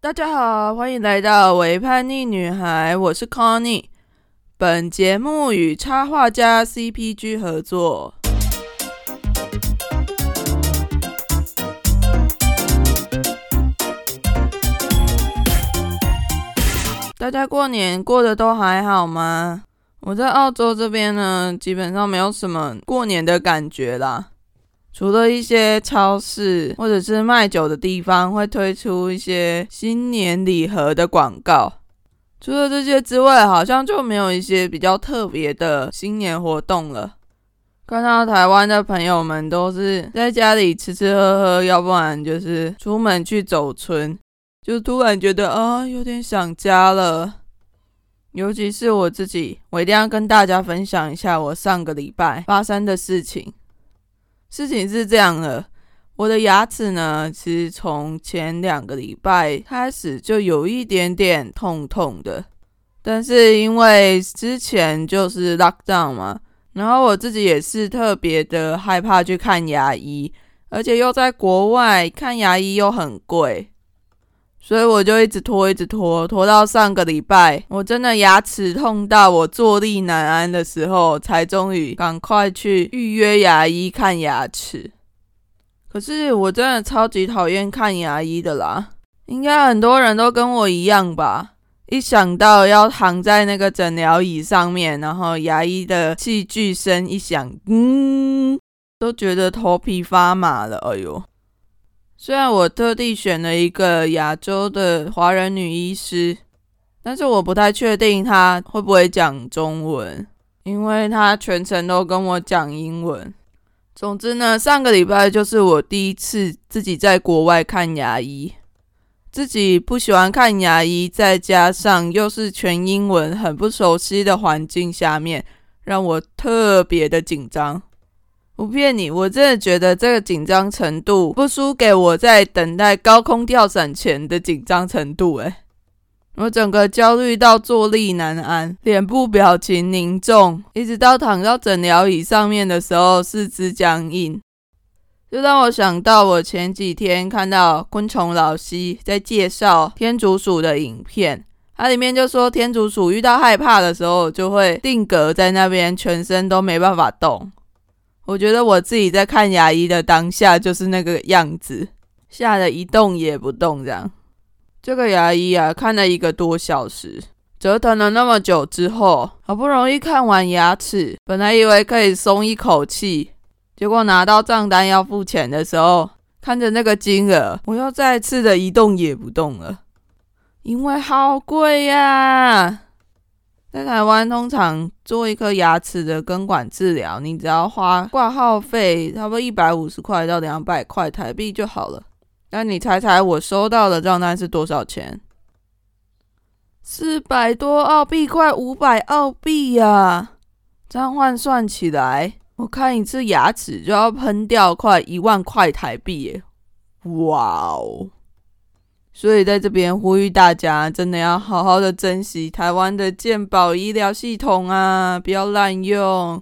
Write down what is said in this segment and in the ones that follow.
大家好，欢迎来到伪叛逆女孩，我是 Connie。本节目与插画家 CPG 合作。大家过年过得都还好吗？我在澳洲这边呢，基本上没有什么过年的感觉啦。除了一些超市或者是卖酒的地方会推出一些新年礼盒的广告，除了这些之外，好像就没有一些比较特别的新年活动了。看到台湾的朋友们都是在家里吃吃喝喝，要不然就是出门去走村，就突然觉得啊，有点想家了。尤其是我自己，我一定要跟大家分享一下我上个礼拜发生的事情。事情是这样的，我的牙齿呢，其实从前两个礼拜开始就有一点点痛痛的，但是因为之前就是 lock down 嘛，然后我自己也是特别的害怕去看牙医，而且又在国外看牙医又很贵，所以我就一直拖，一直拖，拖到上个礼拜，我真的牙齿痛到我坐立难安的时候，才终于赶快去预约牙医看牙齿。可是我真的超级讨厌看牙医的啦，应该很多人都跟我一样吧？一想到要躺在那个诊疗椅上面，然后牙医的器具声一响，嗯，都觉得头皮发麻了。哎呦！虽然我特地选了一个亚洲的华人女医师，但是我不太确定她会不会讲中文，因为她全程都跟我讲英文。总之呢，上个礼拜就是我第一次自己在国外看牙医，自己不喜欢看牙医，再加上又是全英文、很不熟悉的环境下面，让我特别的紧张。不骗你，我真的觉得这个紧张程度不输给我在等待高空跳伞前的紧张程度。诶，我整个焦虑到坐立难安，脸部表情凝重，一直到躺到诊疗椅上面的时候，四肢僵硬。就让我想到我前几天看到昆虫老师在介绍天竺鼠的影片，它里面就说天竺鼠遇到害怕的时候，就会定格在那边，全身都没办法动。我觉得我自己在看牙医的当下就是那个样子，吓得一动也不动。这样，这个牙医啊，看了一个多小时，折腾了那么久之后，好不容易看完牙齿，本来以为可以松一口气，结果拿到账单要付钱的时候，看着那个金额，我又再次的一动也不动了，因为好贵呀。在台湾，通常做一颗牙齿的根管治疗，你只要花挂号费，差不多一百五十块到两百块台币就好了。那你猜猜我收到的账单是多少钱？四百多澳币，快五百澳币呀！这样换算起来，我看一次牙齿就要喷掉快一万块台币耶！哇哦！所以在这边呼吁大家，真的要好好的珍惜台湾的健保医疗系统啊，不要滥用。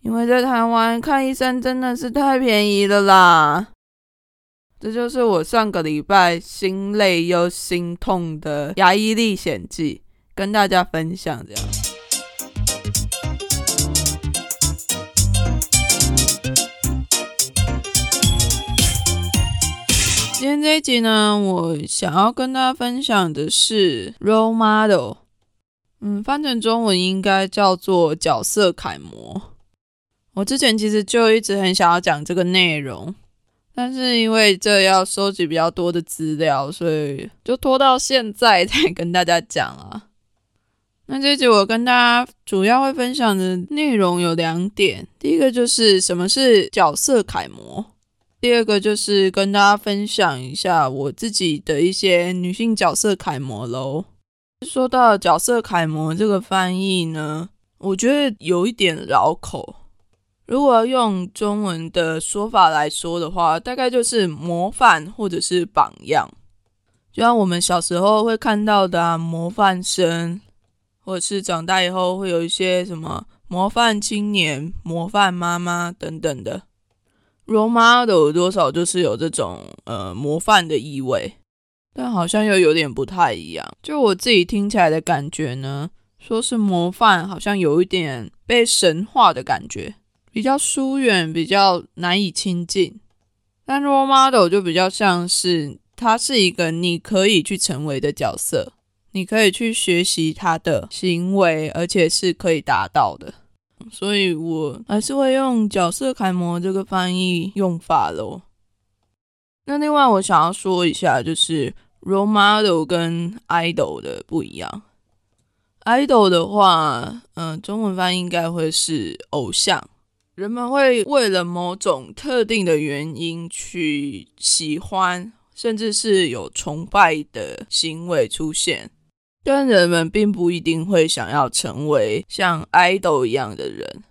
因为在台湾看医生真的是太便宜了啦。这就是我上个礼拜心累又心痛的牙医历险记，跟大家分享这样。今天这一集呢，我想要跟大家分享的是 role model，嗯，翻成中文应该叫做角色楷模。我之前其实就一直很想要讲这个内容，但是因为这要收集比较多的资料，所以就拖到现在才跟大家讲啊。那这一集我跟大家主要会分享的内容有两点，第一个就是什么是角色楷模。第二个就是跟大家分享一下我自己的一些女性角色楷模喽。说到角色楷模这个翻译呢，我觉得有一点绕口。如果要用中文的说法来说的话，大概就是模范或者是榜样。就像我们小时候会看到的模范生，或者是长大以后会有一些什么模范青年、模范妈妈等等的。Role model 多少就是有这种呃模范的意味，但好像又有点不太一样。就我自己听起来的感觉呢，说是模范，好像有一点被神化的感觉，比较疏远，比较难以亲近。但 role model 就比较像是，他是一个你可以去成为的角色，你可以去学习他的行为，而且是可以达到的。所以我还是会用角色楷模这个翻译用法喽。那另外我想要说一下，就是 role model 跟 idol 的不一样。idol 的话，嗯，中文翻译应该会是偶像。人们会为了某种特定的原因去喜欢，甚至是有崇拜的行为出现，但人们并不一定会想要成为像 idol 一样的人。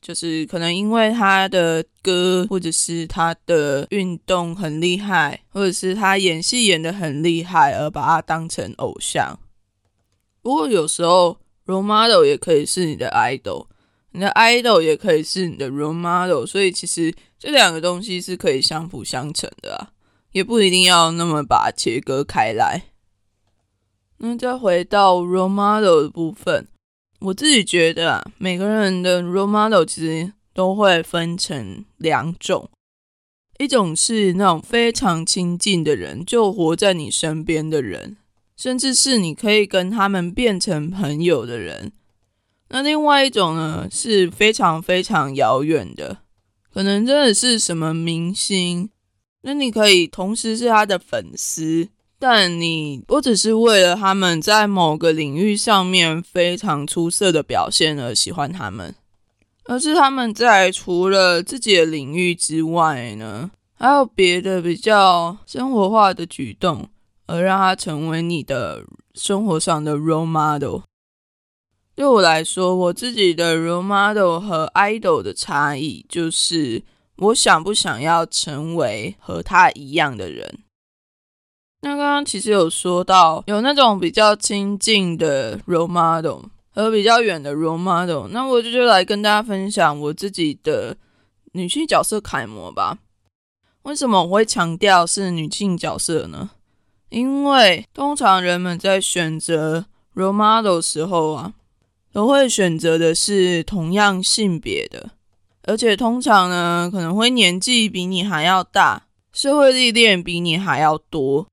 就是可能因为他的歌，或者是他的运动很厉害，或者是他演戏演的很厉害，而把他当成偶像。不过有时候 role model 也可以是你的 idol。你的 idol 也可以是你的 role model，所以其实这两个东西是可以相辅相成的啊，也不一定要那么把切割开来。那再回到 role model 的部分，我自己觉得啊，每个人的 role model 其实都会分成两种，一种是那种非常亲近的人，就活在你身边的人，甚至是你可以跟他们变成朋友的人。那另外一种呢，是非常非常遥远的，可能真的是什么明星。那你可以同时是他的粉丝，但你不只是为了他们在某个领域上面非常出色的表现而喜欢他们，而是他们在除了自己的领域之外呢，还有别的比较生活化的举动，而让他成为你的生活上的 role model。对我来说，我自己的 role model 和 idol 的差异，就是我想不想要成为和他一样的人。那刚刚其实有说到，有那种比较亲近的 role model 和比较远的 role model，那我就就来跟大家分享我自己的女性角色楷模吧。为什么我会强调是女性角色呢？因为通常人们在选择 role model 时候啊。都会选择的是同样性别的，而且通常呢，可能会年纪比你还要大，社会历练比你还要多，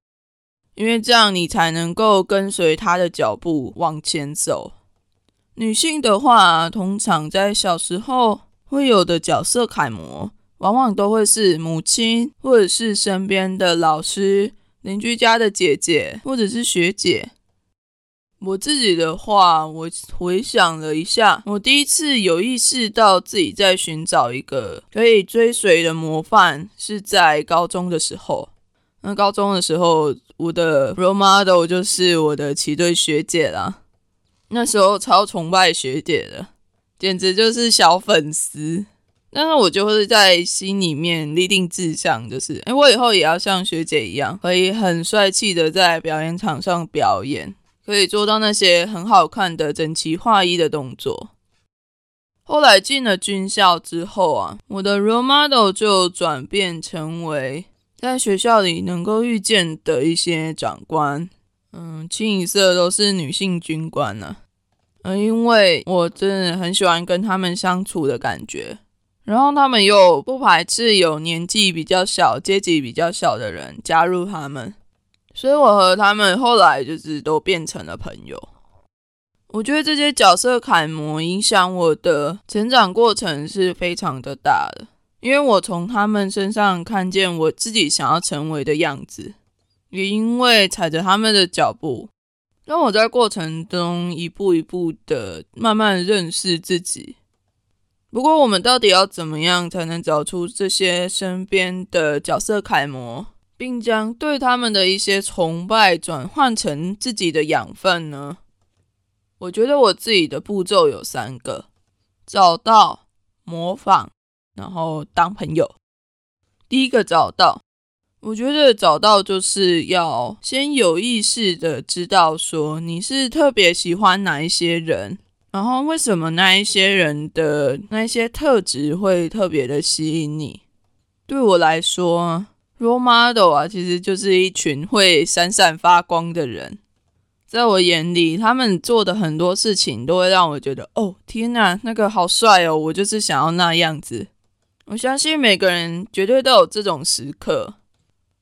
因为这样你才能够跟随他的脚步往前走。女性的话，通常在小时候会有的角色楷模，往往都会是母亲，或者是身边的老师、邻居家的姐姐，或者是学姐。我自己的话，我回想了一下，我第一次有意识到自己在寻找一个可以追随的模范，是在高中的时候。那高中的时候，我的 role model 就是我的骑队学姐啦。那时候超崇拜学姐的，简直就是小粉丝。但是我就会在心里面立定志向，就是哎，我以后也要像学姐一样，可以很帅气的在表演场上表演。可以做到那些很好看的整齐划一的动作。后来进了军校之后啊，我的 role model 就转变成为在学校里能够遇见的一些长官，嗯，清一色都是女性军官呢。嗯，因为我真的很喜欢跟他们相处的感觉，然后他们又不排斥有年纪比较小、阶级比较小的人加入他们。所以我和他们后来就是都变成了朋友。我觉得这些角色楷模影响我的成长过程是非常的大的，因为我从他们身上看见我自己想要成为的样子，也因为踩着他们的脚步，让我在过程中一步一步的慢慢认识自己。不过，我们到底要怎么样才能找出这些身边的角色楷模？并将对他们的一些崇拜转换成自己的养分呢？我觉得我自己的步骤有三个：找到、模仿，然后当朋友。第一个找到，我觉得找到就是要先有意识的知道说你是特别喜欢哪一些人，然后为什么那一些人的那些特质会特别的吸引你。对我来说。role model 啊，其实就是一群会闪闪发光的人。在我眼里，他们做的很多事情都会让我觉得，哦，天哪，那个好帅哦！我就是想要那样子。我相信每个人绝对都有这种时刻。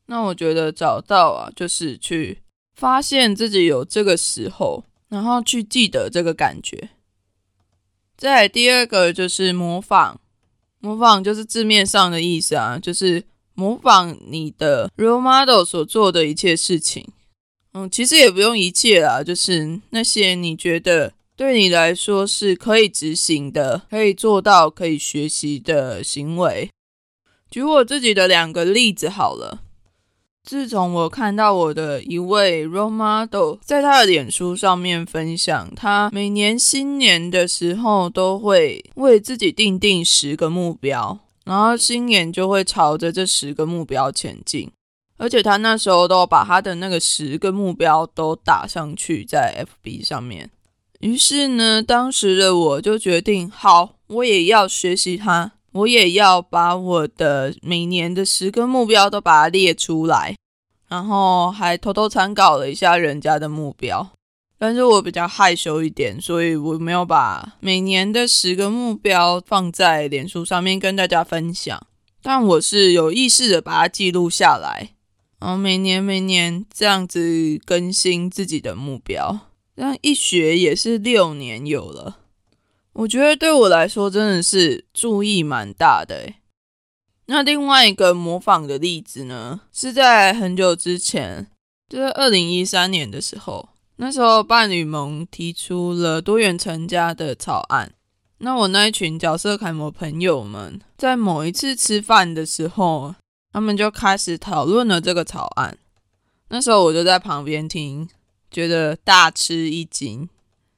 那我觉得找到啊，就是去发现自己有这个时候，然后去记得这个感觉。再第二个就是模仿，模仿就是字面上的意思啊，就是模仿你的 role model 所做的一切事情。嗯，其实也不用一切啦，就是那些你觉得对你来说是可以执行的、可以做到、可以学习的行为。举我自己的两个例子好了。自从我看到我的一位 role model 在他的脸书上面分享，他每年新年的时候都会为自己定定十个目标，然后新年就会朝着这十个目标前进。而且他那时候都把他的那个十个目标都打上去在 FB 上面。于是呢，当时的我就决定，好，我也要学习他，我也要把我的每年的十个目标都把它列出来，然后还偷偷参考了一下人家的目标。但是我比较害羞一点，所以我没有把每年的十个目标放在脸书上面跟大家分享。但我是有意识的把它记录下来。然后每年每年这样子更新自己的目标，这样一学也是六年有了。我觉得对我来说真的是注意蛮大的。那另外一个模仿的例子呢，是在很久之前，就是二零一三年的时候，那时候伴侣盟提出了多元成家的草案。那我那一群角色楷模朋友们，在某一次吃饭的时候。他们就开始讨论了这个草案，那时候我就在旁边听，觉得大吃一惊，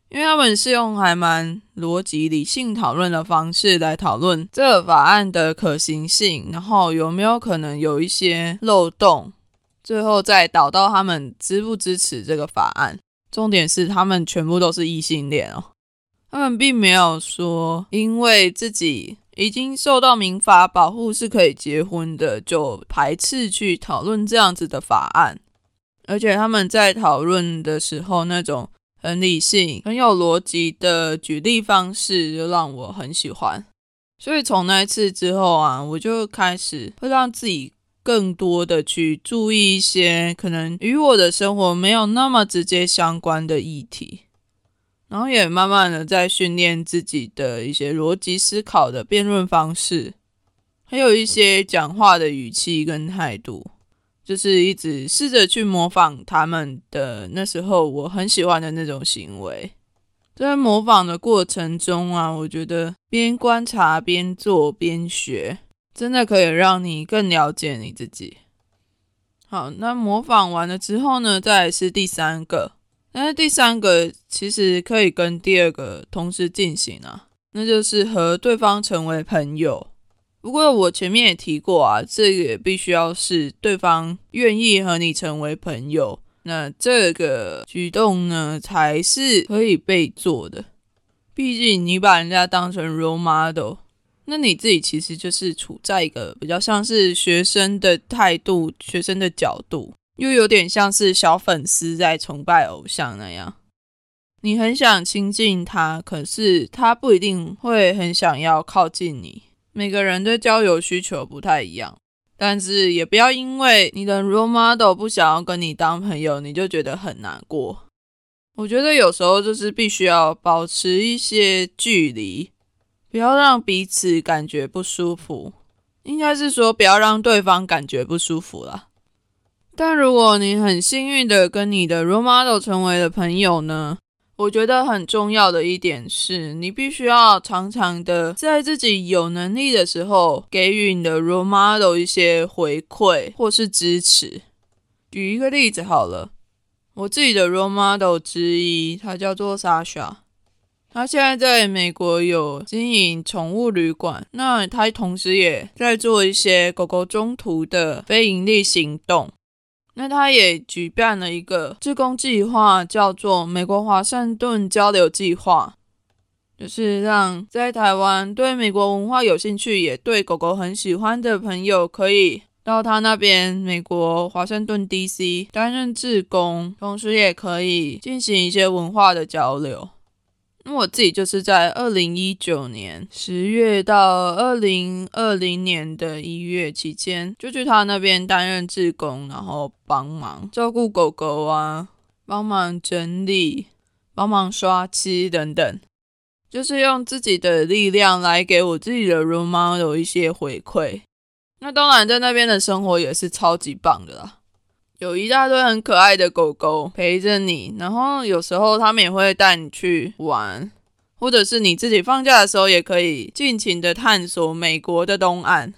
因为他们是用还蛮逻辑理性讨论的方式来讨论这个法案的可行性，然后有没有可能有一些漏洞，最后再导到他们支不支持这个法案。重点是他们全部都是异性恋哦，他们并没有说因为自己。已经受到民法保护是可以结婚的，就排斥去讨论这样子的法案。而且他们在讨论的时候，那种很理性、很有逻辑的举例方式，就让我很喜欢。所以从那一次之后啊，我就开始会让自己更多的去注意一些可能与我的生活没有那么直接相关的议题。然后也慢慢的在训练自己的一些逻辑思考的辩论方式，还有一些讲话的语气跟态度，就是一直试着去模仿他们的那时候我很喜欢的那种行为。在模仿的过程中啊，我觉得边观察边做边学，真的可以让你更了解你自己。好，那模仿完了之后呢，再是第三个。但是第三个其实可以跟第二个同时进行啊，那就是和对方成为朋友。不过我前面也提过啊，这个必须要是对方愿意和你成为朋友，那这个举动呢才是可以被做的。毕竟你把人家当成 role model，那你自己其实就是处在一个比较像是学生的态度、学生的角度。又有点像是小粉丝在崇拜偶像那样，你很想亲近他，可是他不一定会很想要靠近你。每个人的交友需求不太一样，但是也不要因为你的 role model 不想要跟你当朋友，你就觉得很难过。我觉得有时候就是必须要保持一些距离，不要让彼此感觉不舒服。应该是说，不要让对方感觉不舒服了。但如果你很幸运的跟你的 role model 成为了朋友呢？我觉得很重要的一点是，你必须要常常的在自己有能力的时候，给予你的 role model 一些回馈或是支持。举一个例子好了，我自己的 role model 之一，他叫做 Sasha，他现在在美国有经营宠物旅馆，那他同时也在做一些狗狗中途的非盈利行动。那他也举办了一个志工计划，叫做“美国华盛顿交流计划”，就是让在台湾对美国文化有兴趣，也对狗狗很喜欢的朋友，可以到他那边美国华盛顿 D.C. 担任志工，同时也可以进行一些文化的交流。我自己就是在二零一九年十月到二零二零年的一月期间，就去他那边担任志工，然后帮忙照顾狗狗啊，帮忙整理、帮忙刷漆等等，就是用自己的力量来给我自己的 role model 一些回馈。那当然，在那边的生活也是超级棒的啦。有一大堆很可爱的狗狗陪着你，然后有时候他们也会带你去玩，或者是你自己放假的时候也可以尽情的探索美国的东岸。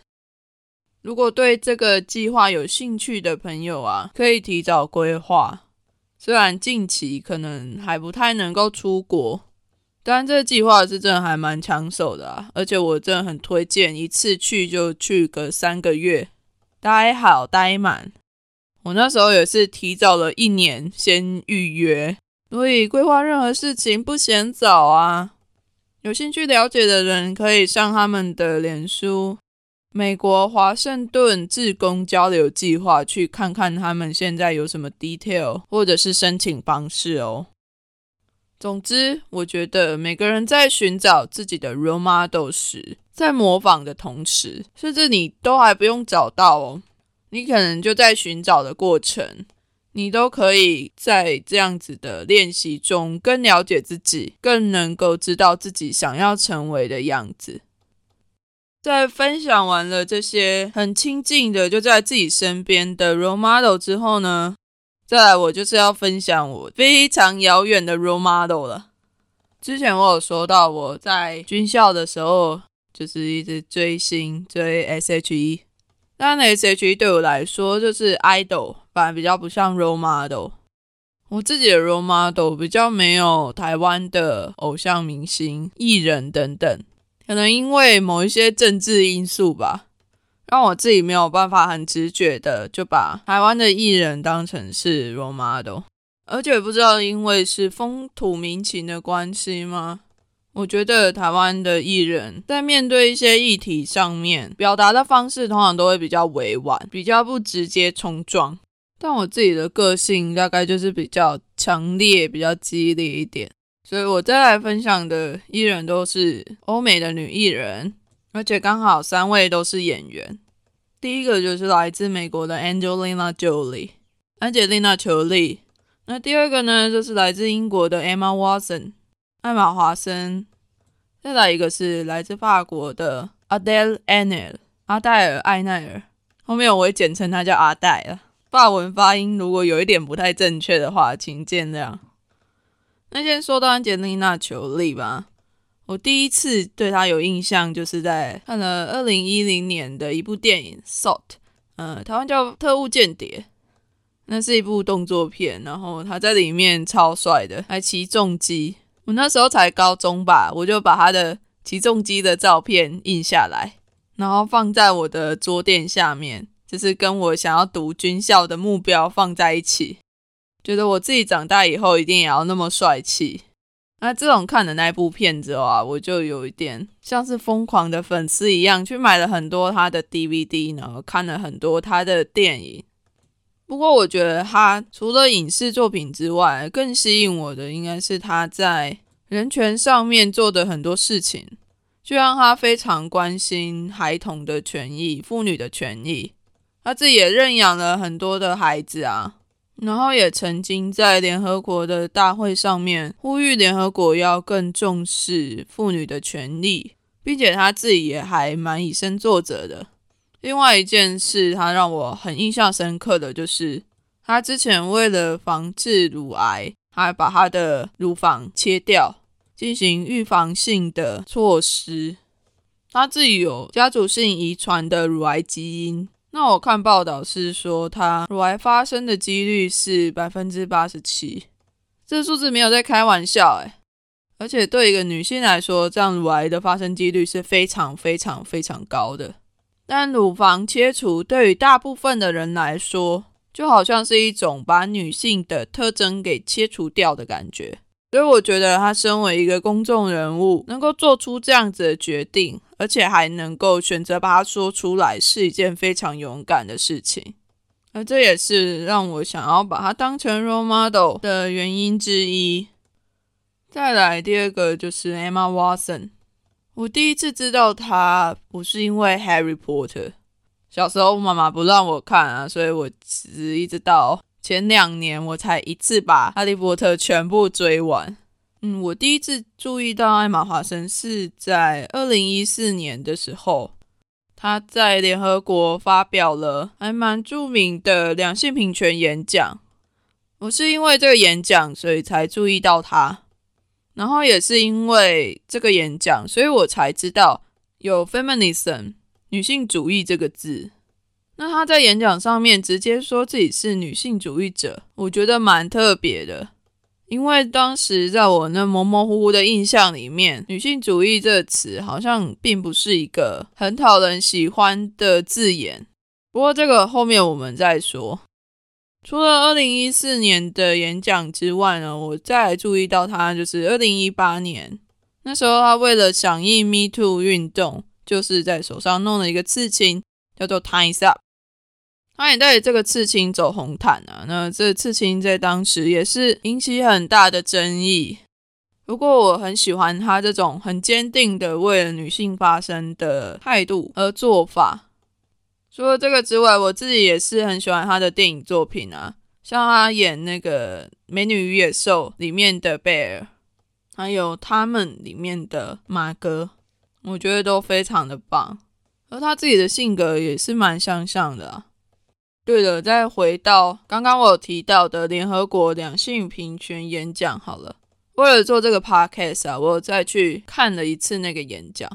如果对这个计划有兴趣的朋友啊，可以提早规划。虽然近期可能还不太能够出国，但这个计划是真的还蛮抢手的啊！而且我真的很推荐一次去就去个三个月，待好待满。我那时候也是提早了一年先预约，所以规划任何事情不嫌早啊！有兴趣了解的人可以上他们的脸书“美国华盛顿志工交流计划”去看看他们现在有什么 detail 或者是申请方式哦。总之，我觉得每个人在寻找自己的 role model 时，在模仿的同时，甚至你都还不用找到哦。你可能就在寻找的过程，你都可以在这样子的练习中更了解自己，更能够知道自己想要成为的样子。在分享完了这些很亲近的就在自己身边的 role model 之后呢，再来我就是要分享我非常遥远的 role model 了。之前我有说到我在军校的时候，就是一直追星追 S.H.E。但 S.H.E 对我来说就是 idol，反而比较不像 role model。我自己的 role model 比较没有台湾的偶像明星、艺人等等，可能因为某一些政治因素吧，让我自己没有办法很直觉的就把台湾的艺人当成是 role model，而且不知道因为是风土民情的关系吗？我觉得台湾的艺人，在面对一些议题上面，表达的方式通常都会比较委婉，比较不直接冲撞。但我自己的个性大概就是比较强烈、比较激烈一点，所以我再来分享的艺人都是欧美的女艺人，而且刚好三位都是演员。第一个就是来自美国的 Angelina Jolie，安吉丽娜·裘丽。那第二个呢，就是来自英国的 Emma Watson。艾玛·华森，再来一个是来自法国的 Adele Anel，阿黛尔·艾奈尔，后面我会简称她叫阿黛了。法文发音如果有一点不太正确的话，请见谅。那先说到安吉丽娜·裘丽吧，我第一次对她有印象，就是在看了二零一零年的一部电影《Salt》，嗯，台湾叫《特务间谍》，那是一部动作片，然后他在里面超帅的，还骑重机。我那时候才高中吧，我就把他的起重机的照片印下来，然后放在我的桌垫下面，就是跟我想要读军校的目标放在一起，觉得我自己长大以后一定也要那么帅气。那这种看的那部片子啊，我就有一点像是疯狂的粉丝一样，去买了很多他的 DVD，然后看了很多他的电影。不过，我觉得他除了影视作品之外，更吸引我的应该是他在人权上面做的很多事情。就让他非常关心孩童的权益、妇女的权益。他自己也认养了很多的孩子啊，然后也曾经在联合国的大会上面呼吁联合国要更重视妇女的权利，并且他自己也还蛮以身作则的。另外一件事，他让我很印象深刻的就是，他之前为了防治乳癌，还把他的乳房切掉，进行预防性的措施。他自己有家族性遗传的乳癌基因，那我看报道是说，他乳癌发生的几率是百分之八十七，这数字没有在开玩笑诶而且对一个女性来说，这样乳癌的发生几率是非常非常非常高的。但乳房切除对于大部分的人来说，就好像是一种把女性的特征给切除掉的感觉。所以我觉得他身为一个公众人物，能够做出这样子的决定，而且还能够选择把它说出来，是一件非常勇敢的事情。而这也是让我想要把它当成 role model 的原因之一。再来第二个就是 Emma Watson。我第一次知道他不是因为 Harry Potter，小时候妈妈不让我看啊，所以我只一直到前两年我才一次把哈利波特全部追完。嗯，我第一次注意到艾玛华森是在二零一四年的时候。他在联合国发表了还蛮著名的两性平权演讲，我是因为这个演讲，所以才注意到他，然后也是因为这个演讲，所以我才知道有 feminism 女性主义这个字。那他在演讲上面直接说自己是女性主义者，我觉得蛮特别的。因为当时在我那模模糊糊的印象里面，女性主义这个词好像并不是一个很讨人喜欢的字眼。不过这个后面我们再说。除了二零一四年的演讲之外呢，我再注意到他就是二零一八年那时候，他为了响应 Me Too 运动，就是在手上弄了一个刺青，叫做 Times Up。他也带着这个刺青走红毯啊，那这刺青在当时也是引起很大的争议。不过我很喜欢他这种很坚定的为了女性发声的态度和做法。除了这个之外，我自己也是很喜欢他的电影作品啊，像他演那个《美女与野兽》里面的贝尔，还有他们里面的马哥，我觉得都非常的棒。而他自己的性格也是蛮相像的啊。对了，再回到刚刚我提到的联合国两性平权演讲好了。为了做这个 podcast 啊，我再去看了一次那个演讲。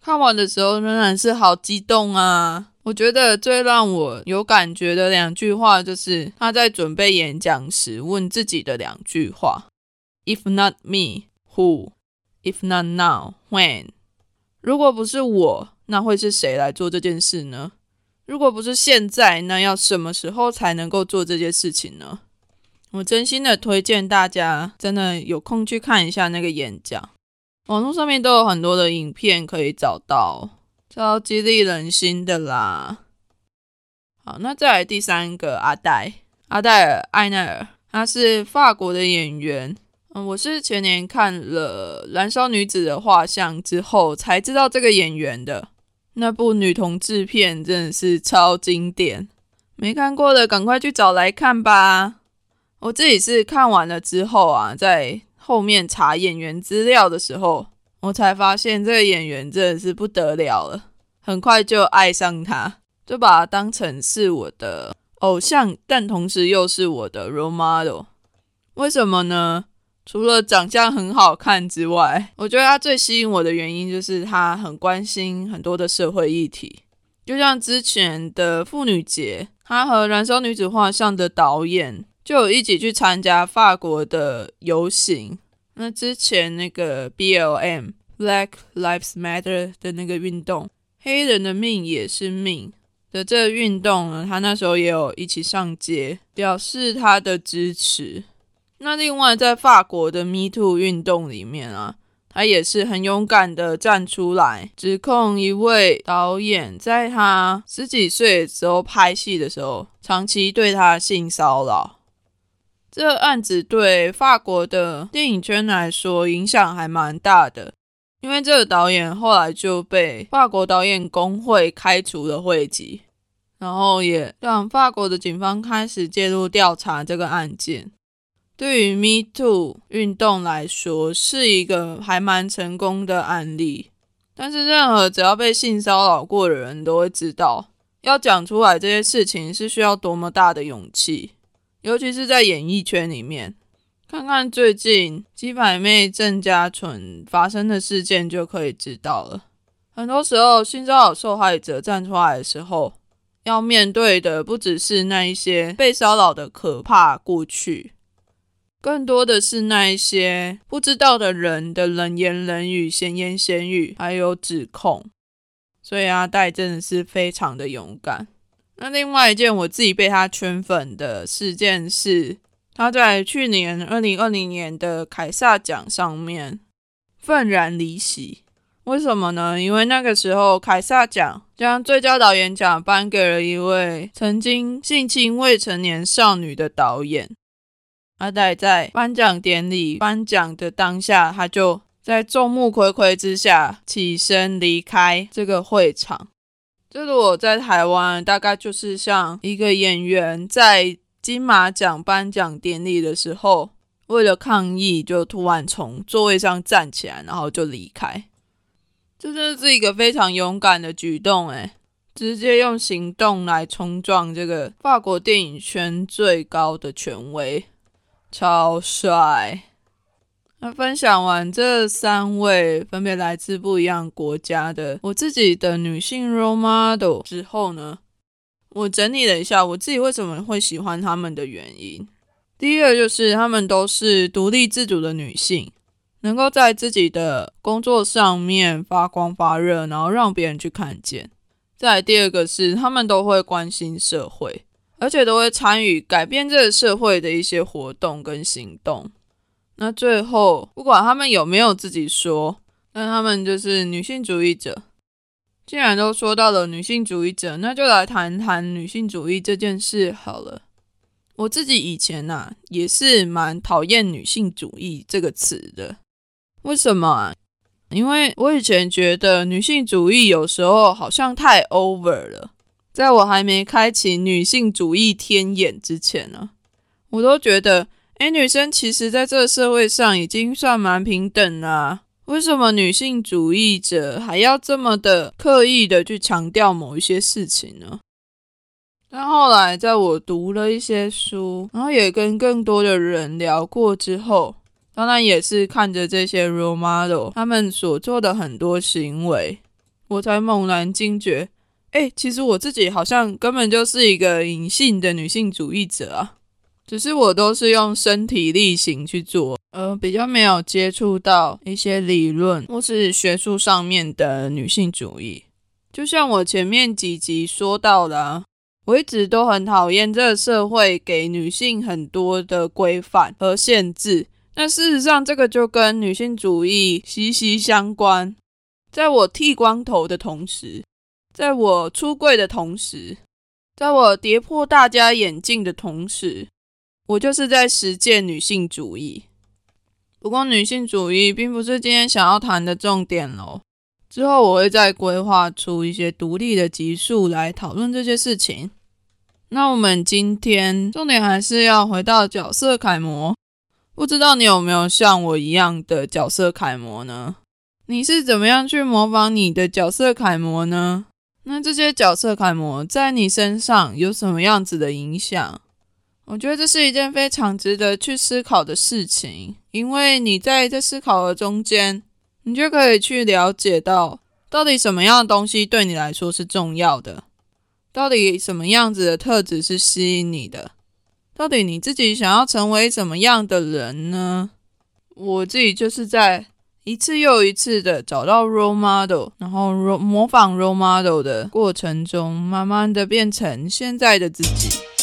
看完的时候仍然是好激动啊！我觉得最让我有感觉的两句话，就是他在准备演讲时问自己的两句话：If not me, who? If not now, when? 如果不是我，那会是谁来做这件事呢？如果不是现在，那要什么时候才能够做这件事情呢？我真心的推荐大家，真的有空去看一下那个演讲，网络上面都有很多的影片可以找到，超激励人心的啦。好，那再来第三个阿黛，阿黛尔·艾奈尔，她是法国的演员。嗯，我是前年看了《燃烧女子的画像》之后才知道这个演员的。那部女同志片真的是超经典，没看过的赶快去找来看吧。我自己是看完了之后啊，在后面查演员资料的时候，我才发现这个演员真的是不得了了，很快就爱上他，就把他当成是我的偶像，但同时又是我的 role model。为什么呢？除了长相很好看之外，我觉得他最吸引我的原因就是他很关心很多的社会议题。就像之前的妇女节，他和《燃烧女子画像》的导演就有一起去参加法国的游行。那之前那个 BLM Black Lives Matter 的那个运动，黑人的命也是命的这运动呢，他那时候也有一起上街表示他的支持。那另外，在法国的 Me Too 运动里面啊，他也是很勇敢的站出来，指控一位导演在他十几岁时候拍戏的时候，长期对他性骚扰。这案子对法国的电影圈来说影响还蛮大的，因为这个导演后来就被法国导演工会开除了会籍，然后也让法国的警方开始介入调查这个案件。对于 Me Too 运动来说，是一个还蛮成功的案例。但是，任何只要被性骚扰过的人都会知道，要讲出来这些事情是需要多么大的勇气，尤其是在演艺圈里面。看看最近鸡排妹郑嘉纯发生的事件就可以知道了。很多时候，性骚扰受害者站出来的时候，要面对的不只是那一些被骚扰的可怕过去。更多的是那一些不知道的人的冷言冷语、闲言闲语，还有指控，所以阿戴真的是非常的勇敢。那另外一件我自己被他圈粉的事件是，他在去年二零二零年的凯撒奖上面愤然离席。为什么呢？因为那个时候凯撒奖将最佳导演奖颁给了一位曾经性侵未成年少女的导演。阿黛在颁奖典礼颁奖的当下，他就在众目睽睽之下起身离开这个会场。这如果在台湾，大概就是像一个演员在金马奖颁奖典礼的时候，为了抗议，就突然从座位上站起来，然后就离开。这真的是一个非常勇敢的举动，诶，直接用行动来冲撞这个法国电影圈最高的权威，超帅！那分享完这三位分别来自不一样国家的我自己的女性 role model 之后呢，我整理了一下我自己为什么会喜欢他们的原因。第一个就是他们都是独立自主的女性。能够在自己的工作上面发光发热，然后让别人去看见。再第二个是，他们都会关心社会，而且都会参与改变这个社会的一些活动跟行动。那最后，不管他们有没有自己说，但他们就是女性主义者。既然都说到了女性主义者，那就来谈谈女性主义这件事好了。我自己以前呐，也是蛮讨厌女性主义这个词的。为什么啊？因为我以前觉得女性主义有时候好像太 over 了。在我还没开启女性主义天眼之前呢，我都觉得，哎，女生其实在这个社会上已经算蛮平等啦。为什么女性主义者还要这么的刻意的去强调某一些事情呢？但后来在我读了一些书，然后也跟更多的人聊过之后。当然也是看着这些 role model 他们所做的很多行为，我才猛然惊觉，哎，其实我自己好像根本就是一个隐性的女性主义者啊，只是我都是用身体力行去做，而比较没有接触到一些理论或是学术上面的女性主义。就像我前面几集说到的，我一直都很讨厌这个社会给女性很多的规范和限制。那事实上，这个就跟女性主义息息相关。在我剃光头的同时，在我出柜的同时，在我跌破大家眼镜的同时，我就是在实践女性主义。不过，女性主义并不是今天想要谈的重点喽。之后我会再规划出一些独立的集数来讨论这些事情。那我们今天重点还是要回到角色楷模。不知道你有没有像我一样的角色楷模呢？你是怎么样去模仿你的角色楷模呢？那这些角色楷模在你身上有什么样子的影响？我觉得这是一件非常值得去思考的事情，因为你在这思考的中间，你就可以去了解到，到底什么样的东西对你来说是重要的，到底什么样子的特质是吸引你的。到底你自己想要成为什么样的人呢？我自己就是在一次又一次的找到 role model，然后模仿 role model 的过程中，慢慢的变成现在的自己。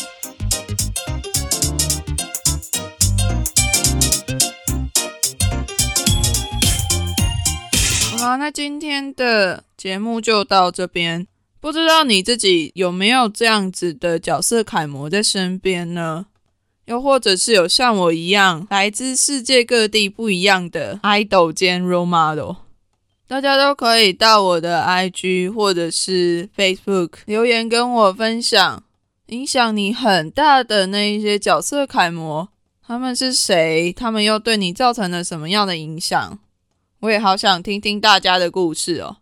那今天的节目就到这边。不知道你自己有没有这样子的角色楷模在身边呢？又或者是有像我一样来自世界各地不一样的 idol 兼 role model，大家都可以到我的 IG 或者是 Facebook 留言跟我分享，影响你很大的那一些角色楷模，他们是谁？他们又对你造成了什么样的影响？我也好想听听大家的故事哦。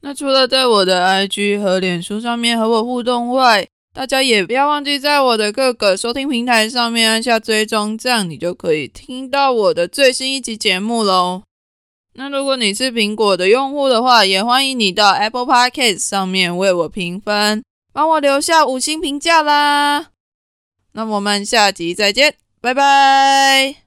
那除了在我的 IG 和脸书上面和我互动外，大家也不要忘记在我的各个收听平台上面按下追踪，这样你就可以听到我的最新一集节目喽。那如果你是苹果的用户的话，也欢迎你到 Apple Podcast 上面为我评分，帮我留下五星评价啦。那我们下集再见，拜拜。